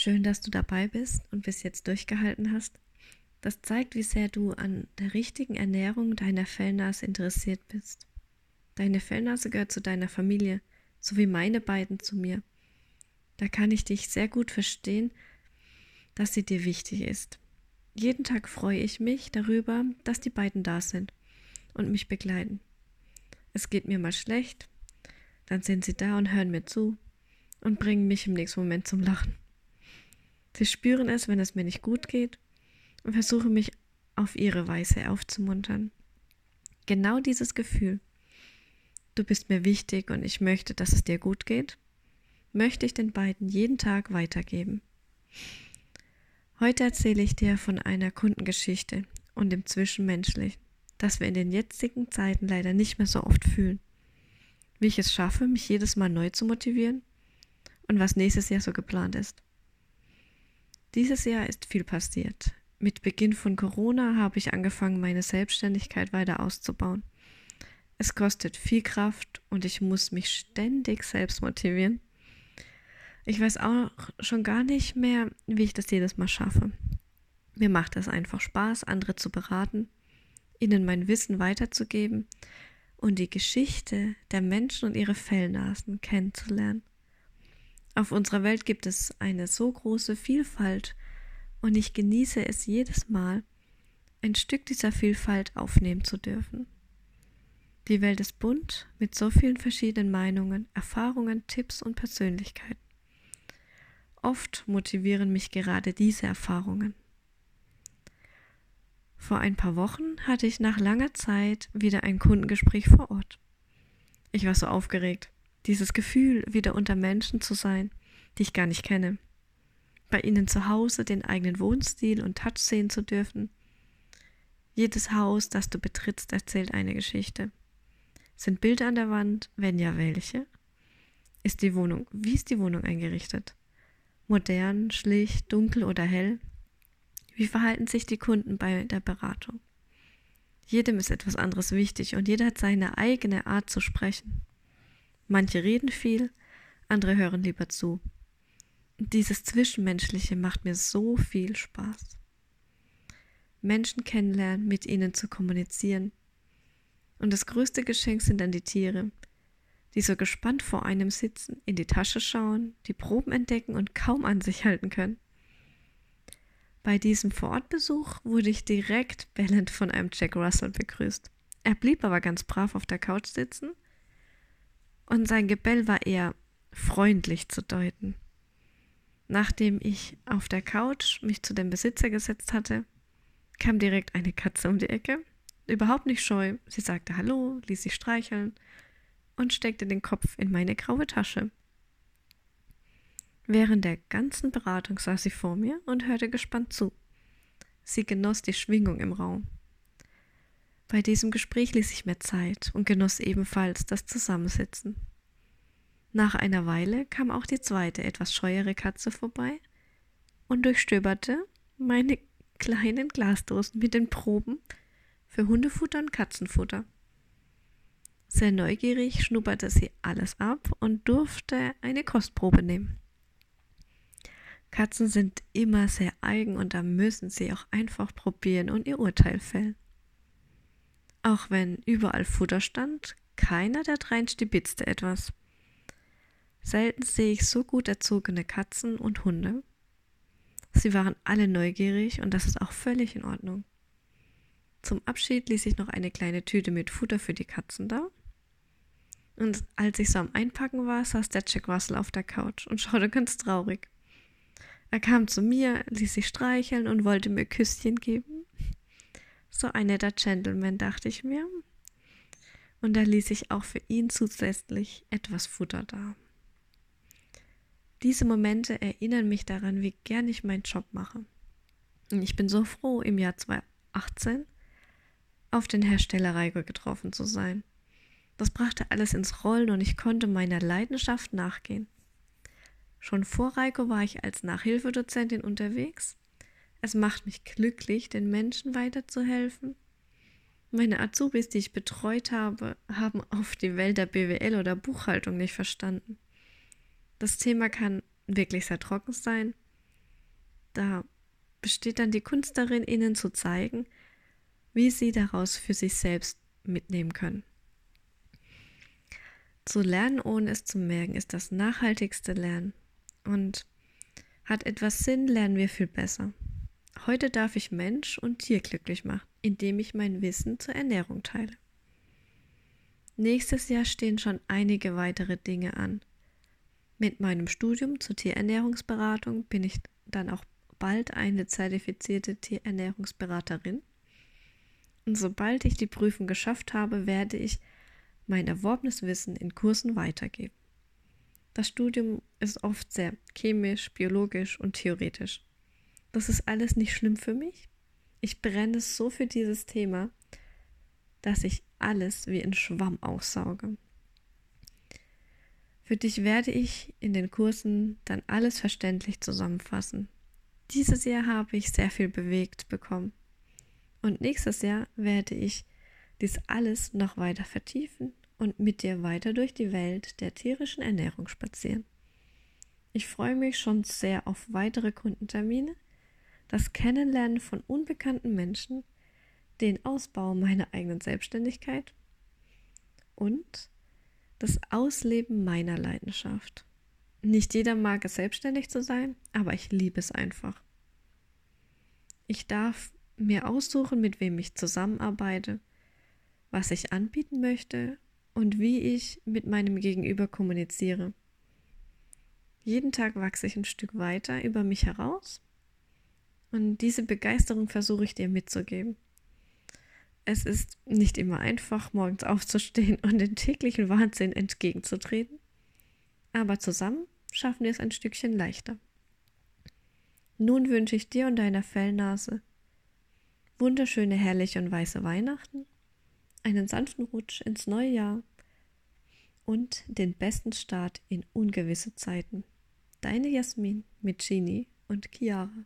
Schön, dass du dabei bist und bis jetzt durchgehalten hast. Das zeigt, wie sehr du an der richtigen Ernährung deiner Fellnase interessiert bist. Deine Fellnase gehört zu deiner Familie, so wie meine beiden zu mir. Da kann ich dich sehr gut verstehen, dass sie dir wichtig ist. Jeden Tag freue ich mich darüber, dass die beiden da sind und mich begleiten. Es geht mir mal schlecht, dann sind sie da und hören mir zu und bringen mich im nächsten Moment zum Lachen. Sie spüren es, wenn es mir nicht gut geht und versuchen mich auf ihre Weise aufzumuntern. Genau dieses Gefühl, du bist mir wichtig und ich möchte, dass es dir gut geht, möchte ich den beiden jeden Tag weitergeben. Heute erzähle ich dir von einer Kundengeschichte und dem Zwischenmenschlichen, das wir in den jetzigen Zeiten leider nicht mehr so oft fühlen. Wie ich es schaffe, mich jedes Mal neu zu motivieren und was nächstes Jahr so geplant ist. Dieses Jahr ist viel passiert. Mit Beginn von Corona habe ich angefangen, meine Selbstständigkeit weiter auszubauen. Es kostet viel Kraft und ich muss mich ständig selbst motivieren. Ich weiß auch schon gar nicht mehr, wie ich das jedes Mal schaffe. Mir macht es einfach Spaß, andere zu beraten, ihnen mein Wissen weiterzugeben und die Geschichte der Menschen und ihre Fellnasen kennenzulernen. Auf unserer Welt gibt es eine so große Vielfalt und ich genieße es jedes Mal, ein Stück dieser Vielfalt aufnehmen zu dürfen. Die Welt ist bunt mit so vielen verschiedenen Meinungen, Erfahrungen, Tipps und Persönlichkeiten. Oft motivieren mich gerade diese Erfahrungen. Vor ein paar Wochen hatte ich nach langer Zeit wieder ein Kundengespräch vor Ort. Ich war so aufgeregt, dieses Gefühl, wieder unter Menschen zu sein, die ich gar nicht kenne. Bei ihnen zu Hause den eigenen Wohnstil und Touch sehen zu dürfen. Jedes Haus, das du betrittst, erzählt eine Geschichte. Sind Bilder an der Wand? Wenn ja, welche? Ist die Wohnung, wie ist die Wohnung eingerichtet? modern, schlicht, dunkel oder hell? Wie verhalten sich die Kunden bei der Beratung? Jedem ist etwas anderes wichtig und jeder hat seine eigene Art zu sprechen. Manche reden viel, andere hören lieber zu. Dieses Zwischenmenschliche macht mir so viel Spaß. Menschen kennenlernen, mit ihnen zu kommunizieren. Und das größte Geschenk sind dann die Tiere, die so gespannt vor einem sitzen, in die Tasche schauen, die Proben entdecken und kaum an sich halten können. Bei diesem Vorortbesuch wurde ich direkt bellend von einem Jack Russell begrüßt. Er blieb aber ganz brav auf der Couch sitzen und sein Gebell war eher freundlich zu deuten. Nachdem ich auf der Couch mich zu dem Besitzer gesetzt hatte, kam direkt eine Katze um die Ecke. Überhaupt nicht scheu. Sie sagte Hallo, ließ sich streicheln und steckte den Kopf in meine graue Tasche. Während der ganzen Beratung saß sie vor mir und hörte gespannt zu. Sie genoss die Schwingung im Raum. Bei diesem Gespräch ließ ich mir Zeit und genoss ebenfalls das Zusammensitzen. Nach einer Weile kam auch die zweite, etwas scheuere Katze vorbei und durchstöberte meine kleinen Glasdosen mit den Proben für Hundefutter und Katzenfutter. Sehr neugierig schnupperte sie alles ab und durfte eine Kostprobe nehmen. Katzen sind immer sehr eigen und da müssen sie auch einfach probieren und ihr Urteil fällen. Auch wenn überall Futter stand, keiner der dreien stibitzte etwas. Selten sehe ich so gut erzogene Katzen und Hunde. Sie waren alle neugierig und das ist auch völlig in Ordnung. Zum Abschied ließ ich noch eine kleine Tüte mit Futter für die Katzen da. Und als ich so am Einpacken war, saß der Jack Russell auf der Couch und schaute ganz traurig. Er kam zu mir, ließ sich streicheln und wollte mir Küsschen geben. So ein netter Gentleman, dachte ich mir. Und da ließ ich auch für ihn zusätzlich etwas Futter da. Diese Momente erinnern mich daran, wie gern ich meinen Job mache. Und ich bin so froh, im Jahr 2018 auf den Hersteller Reigo getroffen zu sein. Das brachte alles ins Rollen und ich konnte meiner Leidenschaft nachgehen. Schon vor Reiko war ich als Nachhilfedozentin unterwegs. Es macht mich glücklich, den Menschen weiterzuhelfen. Meine Azubis, die ich betreut habe, haben auf die Welt der BWL oder Buchhaltung nicht verstanden. Das Thema kann wirklich sehr trocken sein, da besteht dann die Kunst darin, ihnen zu zeigen, wie sie daraus für sich selbst mitnehmen können. Zu lernen, ohne es zu merken, ist das nachhaltigste Lernen. Und hat etwas Sinn, lernen wir viel besser. Heute darf ich Mensch und Tier glücklich machen, indem ich mein Wissen zur Ernährung teile. Nächstes Jahr stehen schon einige weitere Dinge an. Mit meinem Studium zur Tierernährungsberatung bin ich dann auch bald eine zertifizierte Tierernährungsberaterin. Und sobald ich die Prüfung geschafft habe, werde ich mein erworbenes Wissen in Kursen weitergeben. Das Studium ist oft sehr chemisch, biologisch und theoretisch. Das ist alles nicht schlimm für mich. Ich brenne so für dieses Thema, dass ich alles wie in Schwamm aussauge. Für dich werde ich in den Kursen dann alles verständlich zusammenfassen. Dieses Jahr habe ich sehr viel bewegt bekommen. Und nächstes Jahr werde ich dies alles noch weiter vertiefen und mit dir weiter durch die Welt der tierischen Ernährung spazieren. Ich freue mich schon sehr auf weitere Kundentermine, das Kennenlernen von unbekannten Menschen, den Ausbau meiner eigenen Selbstständigkeit und das Ausleben meiner Leidenschaft. Nicht jeder mag es, selbstständig zu sein, aber ich liebe es einfach. Ich darf mir aussuchen, mit wem ich zusammenarbeite, was ich anbieten möchte und wie ich mit meinem Gegenüber kommuniziere. Jeden Tag wachse ich ein Stück weiter über mich heraus und diese Begeisterung versuche ich dir mitzugeben. Es ist nicht immer einfach, morgens aufzustehen und den täglichen Wahnsinn entgegenzutreten, aber zusammen schaffen wir es ein Stückchen leichter. Nun wünsche ich dir und deiner Fellnase wunderschöne, herrliche und weiße Weihnachten, einen sanften Rutsch ins neue Jahr und den besten Start in ungewisse Zeiten. Deine Jasmin mit Genie und Chiara.